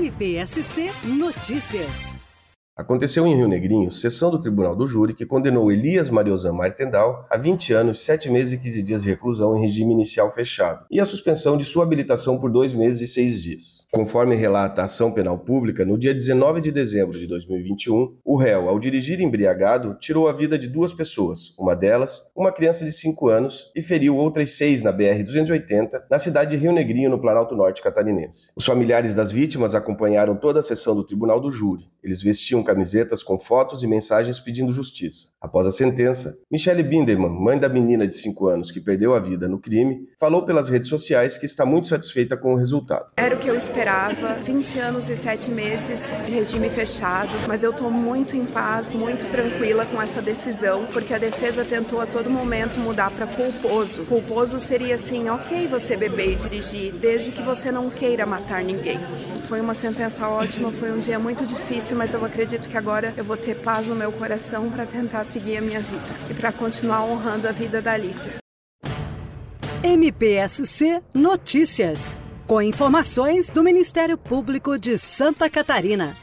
MPSC Notícias. Aconteceu em Rio Negrinho sessão do Tribunal do Júri que condenou Elias Mariozan Martendal a 20 anos, 7 meses e 15 dias de reclusão em regime inicial fechado e a suspensão de sua habilitação por 2 meses e 6 dias. Conforme relata a ação penal pública, no dia 19 de dezembro de 2021, o réu, ao dirigir embriagado, tirou a vida de duas pessoas, uma delas, uma criança de 5 anos, e feriu outras seis na BR-280, na cidade de Rio Negrinho, no Planalto Norte catarinense. Os familiares das vítimas acompanharam toda a sessão do Tribunal do Júri. Eles vestiam camisetas com fotos e mensagens pedindo justiça. Após a sentença, Michelle Binderman, mãe da menina de 5 anos que perdeu a vida no crime, falou pelas redes sociais que está muito satisfeita com o resultado. Era o que eu esperava, 20 anos e 7 meses de regime fechado, mas eu estou muito em paz, muito tranquila com essa decisão, porque a defesa tentou a todo momento mudar para culposo. Culposo seria assim, ok você beber e dirigir, desde que você não queira matar ninguém. Foi uma sentença ótima, foi um dia muito difícil, mas eu acredito que agora eu vou ter paz no meu coração para tentar seguir a minha vida e para continuar honrando a vida da Alicia. MPSC Notícias. Com informações do Ministério Público de Santa Catarina.